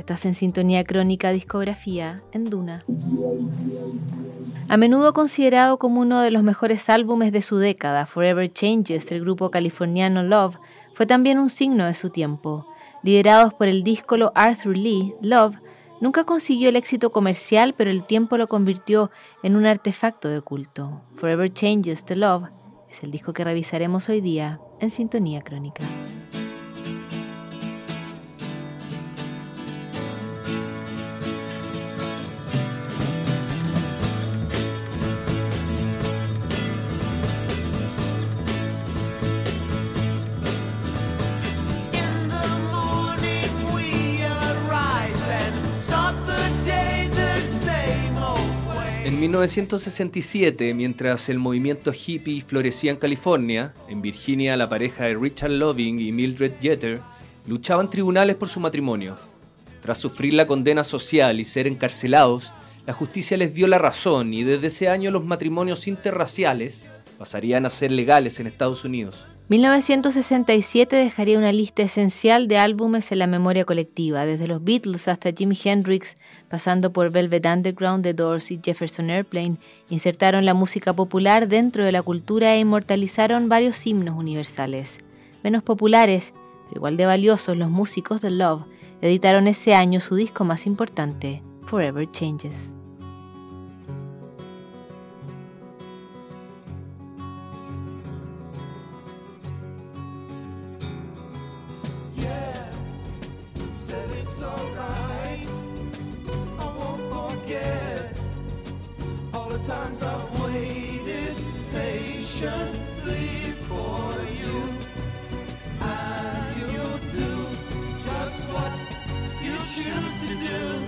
Estás en sintonía crónica discografía en Duna. A menudo considerado como uno de los mejores álbumes de su década, Forever Changes del grupo californiano Love fue también un signo de su tiempo. Liderados por el díscolo Arthur Lee, Love nunca consiguió el éxito comercial, pero el tiempo lo convirtió en un artefacto de culto. Forever Changes the Love es el disco que revisaremos hoy día en Sintonía Crónica. En 1967, mientras el movimiento hippie florecía en California, en Virginia la pareja de Richard Loving y Mildred Jeter luchaban tribunales por su matrimonio. Tras sufrir la condena social y ser encarcelados, la justicia les dio la razón y desde ese año los matrimonios interraciales pasarían a ser legales en Estados Unidos. 1967 dejaría una lista esencial de álbumes en la memoria colectiva, desde los Beatles hasta Jimi Hendrix, pasando por Velvet Underground, The Doors y Jefferson Airplane, insertaron la música popular dentro de la cultura e inmortalizaron varios himnos universales. Menos populares, pero igual de valiosos, los músicos de Love editaron ese año su disco más importante, Forever Changes. Times I've waited patiently for you. And you'll do just what you choose to do.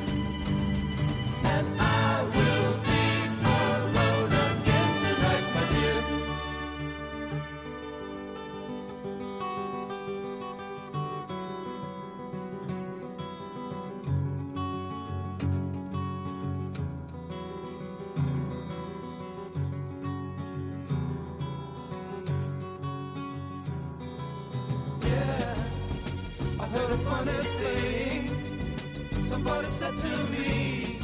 A funny thing. Somebody said to me,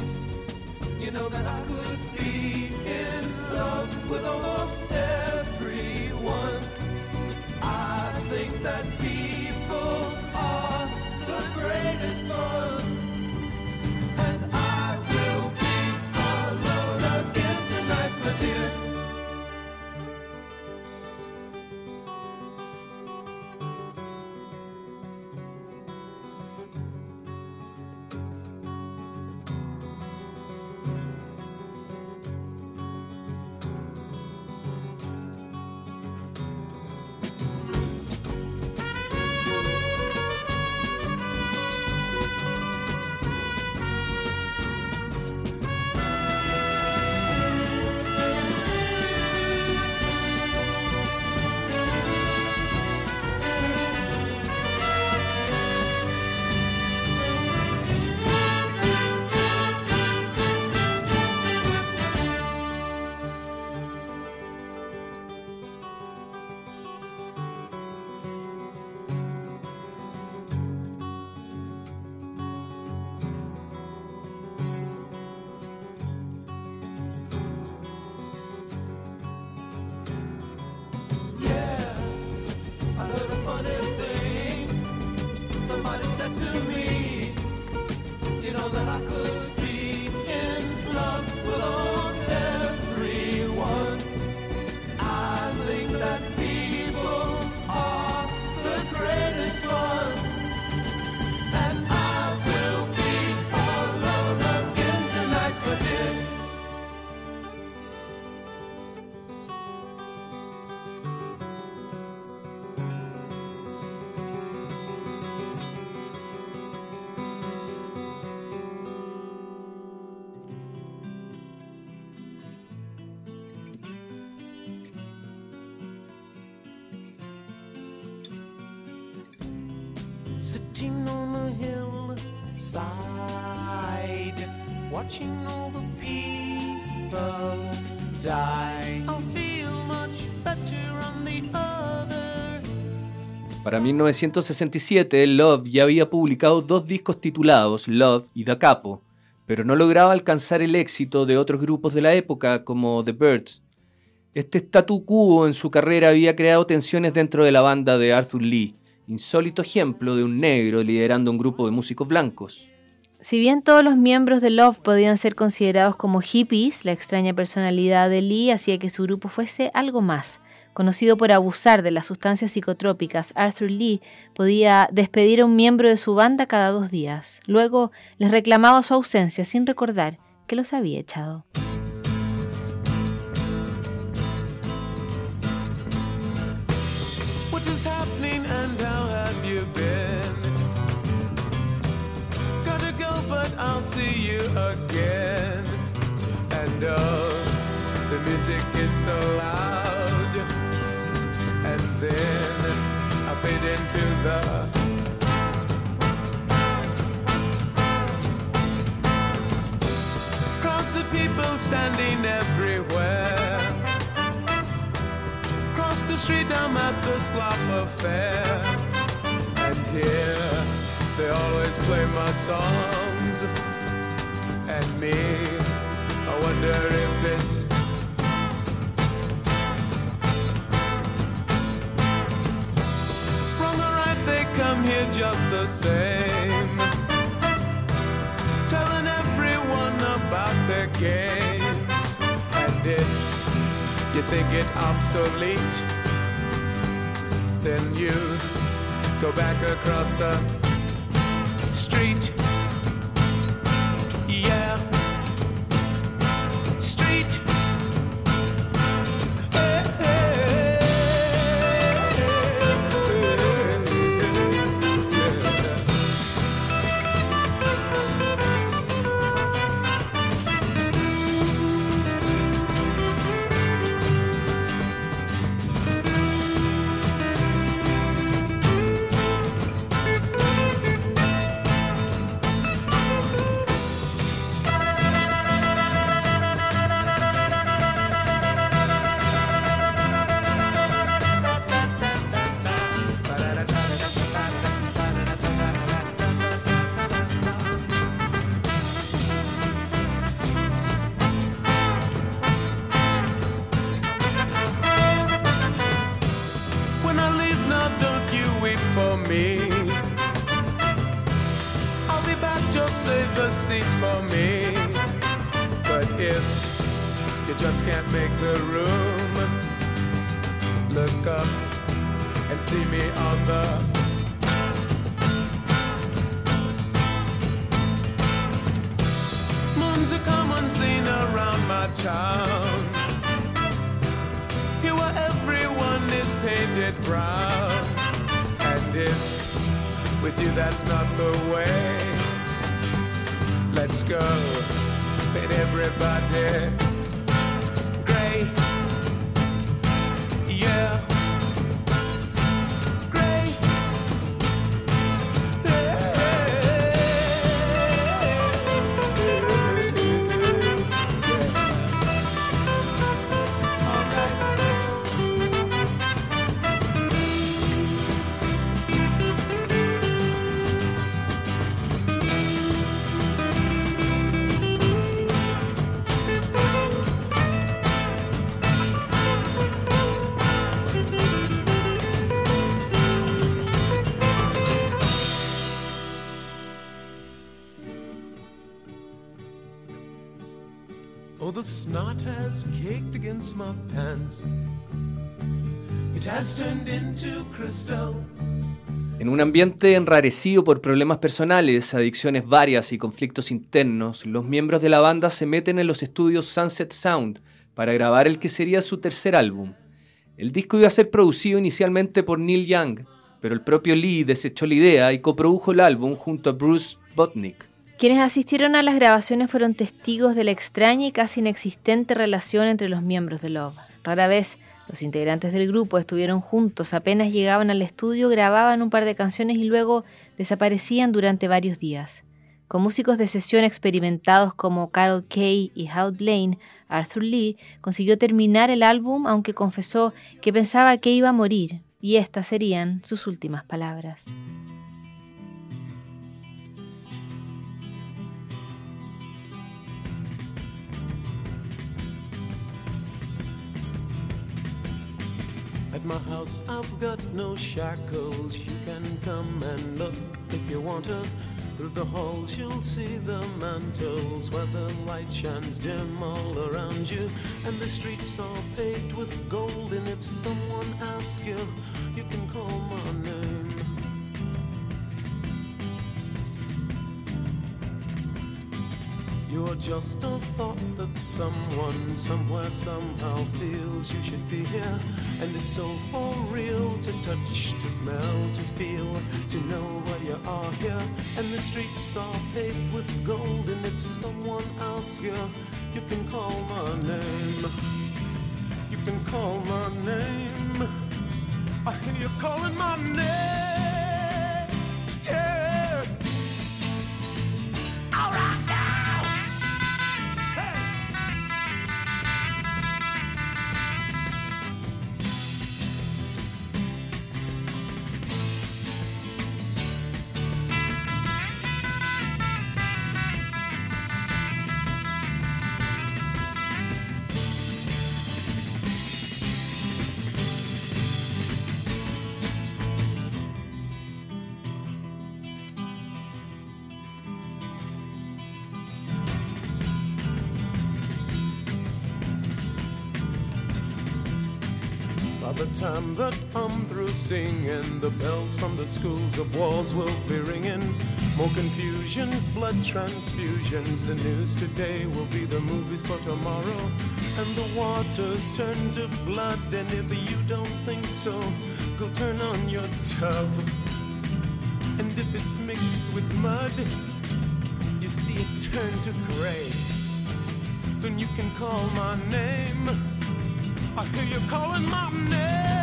you know that I could Para 1967, Love ya había publicado dos discos titulados Love y Da Capo, pero no lograba alcanzar el éxito de otros grupos de la época como The Birds. Este statu quo en su carrera había creado tensiones dentro de la banda de Arthur Lee, insólito ejemplo de un negro liderando un grupo de músicos blancos. Si bien todos los miembros de Love podían ser considerados como hippies, la extraña personalidad de Lee hacía que su grupo fuese algo más. Conocido por abusar de las sustancias psicotrópicas, Arthur Lee podía despedir a un miembro de su banda cada dos días. Luego les reclamaba su ausencia sin recordar que los había echado. What is I'll see you again. And oh, the music is so loud. And then I fade into the. Crowds of people standing everywhere. Across the street, I'm at the slop affair. And here, they always play my songs. And me, I wonder if it's. Wrong or right, they come here just the same. Telling everyone about their games. And if you think it obsolete, then you go back across the street. night. Town. Here where everyone is painted brown. And if with you that's not the way, let's go. Paint everybody gray. Yeah. My pants. It has turned into crystal. En un ambiente enrarecido por problemas personales, adicciones varias y conflictos internos, los miembros de la banda se meten en los estudios Sunset Sound para grabar el que sería su tercer álbum. El disco iba a ser producido inicialmente por Neil Young, pero el propio Lee desechó la idea y coprodujo el álbum junto a Bruce Botnick. Quienes asistieron a las grabaciones fueron testigos de la extraña y casi inexistente relación entre los miembros de Love. Rara vez Los integrantes del grupo estuvieron juntos, apenas llegaban al estudio, grababan un par de canciones y luego desaparecían durante varios días. Con músicos de sesión experimentados como Carol Kay y Hal Blaine, Arthur Lee consiguió terminar el álbum aunque confesó que pensaba que iba a morir, y estas serían sus últimas palabras. At my house, I've got no shackles. You can come and look if you want to. Through the halls, you'll see the mantles where the light shines dim all around you. And the streets are paved with gold. And if someone asks you, you can call my name. You're just a thought that someone somewhere somehow feels you should be here. And it's so for real to touch, to smell, to feel, to know where you are here. And the streets are paved with gold. And if someone asks you, you can call my name. By the time that I'm through singing, the bells from the schools of wars will be ringing. More confusions, blood transfusions. The news today will be the movies for tomorrow. And the waters turn to blood. And if you don't think so, go turn on your tub. And if it's mixed with mud, you see it turn to gray. Then you can call my name. Like, do you call it name.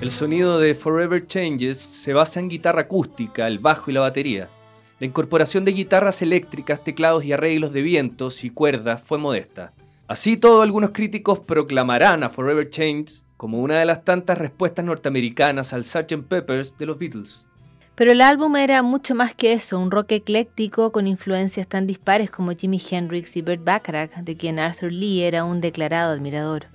El sonido de Forever Changes se basa en guitarra acústica, el bajo y la batería. La incorporación de guitarras eléctricas, teclados y arreglos de vientos y cuerdas fue modesta. Así todo, algunos críticos proclamarán a Forever Changes como una de las tantas respuestas norteamericanas al Sgt. Peppers de los Beatles. Pero el álbum era mucho más que eso, un rock ecléctico con influencias tan dispares como Jimi Hendrix y Burt Bacharach, de quien Arthur Lee era un declarado admirador.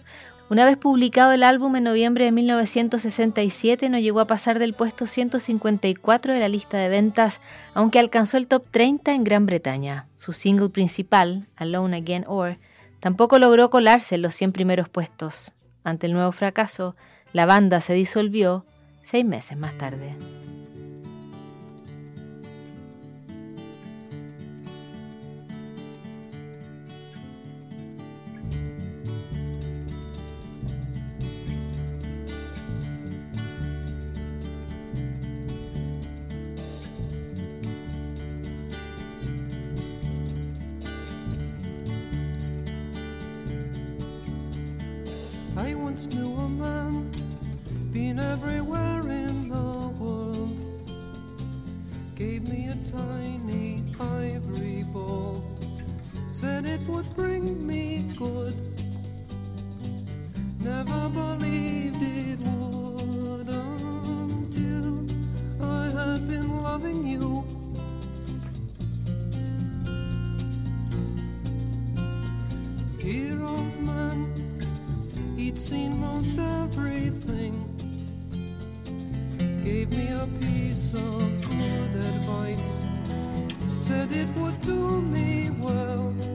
Una vez publicado el álbum en noviembre de 1967, no llegó a pasar del puesto 154 de la lista de ventas, aunque alcanzó el top 30 en Gran Bretaña. Su single principal, Alone Again Or, tampoco logró colarse en los 100 primeros puestos. Ante el nuevo fracaso, la banda se disolvió seis meses más tarde. It would bring me good. Never believed it would until I had been loving you. Dear old man, he'd seen most everything. Gave me a piece of good advice, said it would do me well.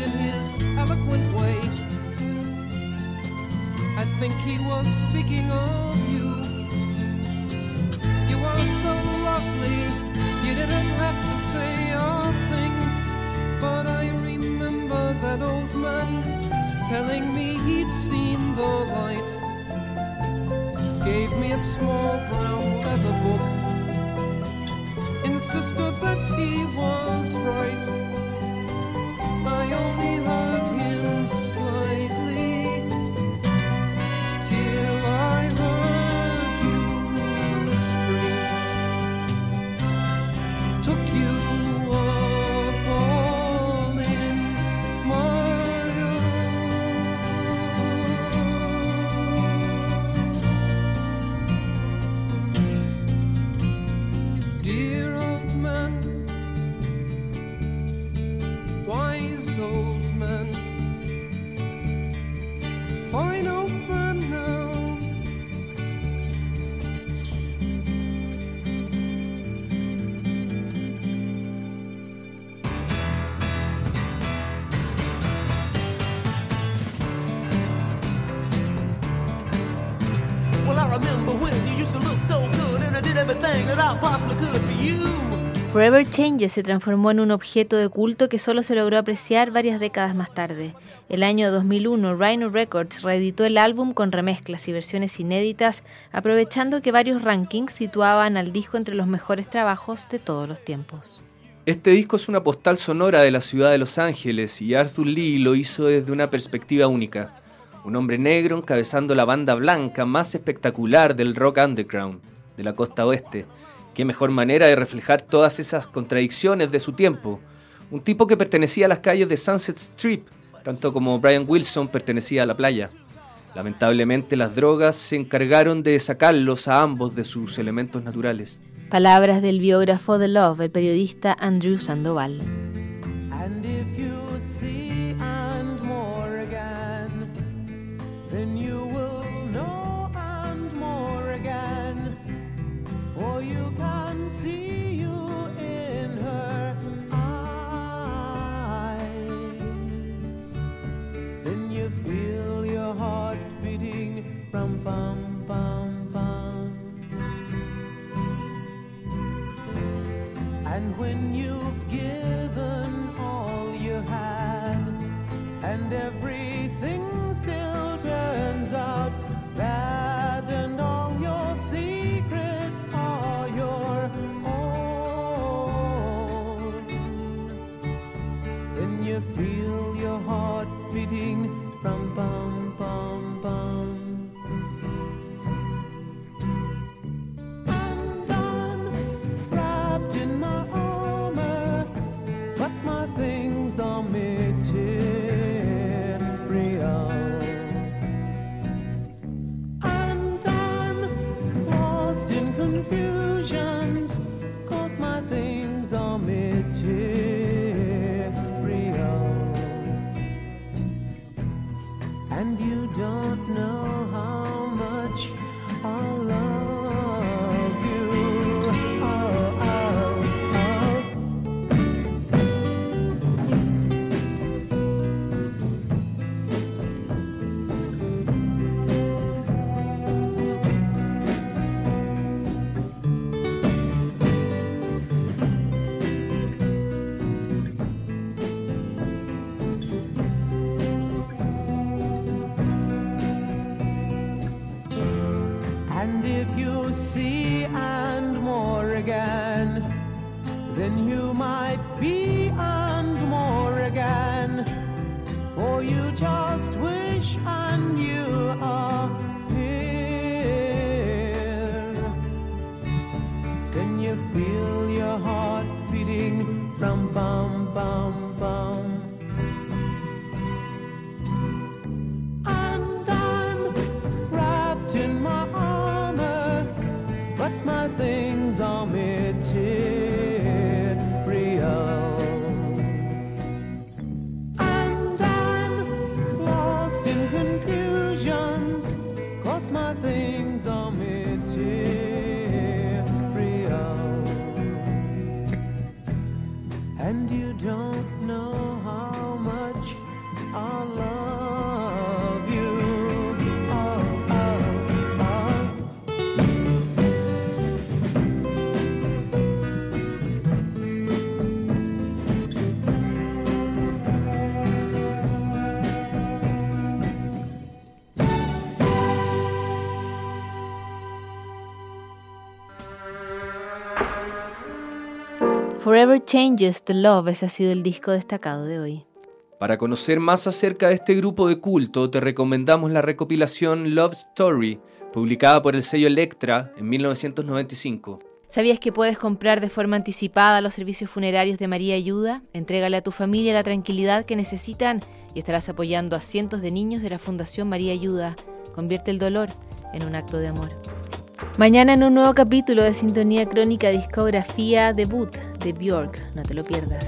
And in his eloquent way, I think he was speaking of you. You are so lovely, you didn't have to say a thing. But I remember that old man telling me he'd seen the light. Gave me a small brown leather book, insisted that he was right. 有你来 Forever Changes se transformó en un objeto de culto que solo se logró apreciar varias décadas más tarde. El año 2001, Rhino Records reeditó el álbum con remezclas y versiones inéditas, aprovechando que varios rankings situaban al disco entre los mejores trabajos de todos los tiempos. Este disco es una postal sonora de la ciudad de Los Ángeles y Arthur Lee lo hizo desde una perspectiva única. Un hombre negro encabezando la banda blanca más espectacular del rock underground de la costa oeste. Qué mejor manera de reflejar todas esas contradicciones de su tiempo. Un tipo que pertenecía a las calles de Sunset Strip, tanto como Brian Wilson pertenecía a la playa. Lamentablemente las drogas se encargaron de sacarlos a ambos de sus elementos naturales. Palabras del biógrafo de Love, el periodista Andrew Sandoval. My things are material. Forever Changes the Love, ese ha sido el disco destacado de hoy. Para conocer más acerca de este grupo de culto, te recomendamos la recopilación Love Story, publicada por el sello Electra en 1995. ¿Sabías que puedes comprar de forma anticipada los servicios funerarios de María Ayuda? Entrégale a tu familia la tranquilidad que necesitan y estarás apoyando a cientos de niños de la Fundación María Ayuda. Convierte el dolor en un acto de amor. Mañana en un nuevo capítulo de Sintonía Crónica Discografía Debut de Bjork. No te lo pierdas.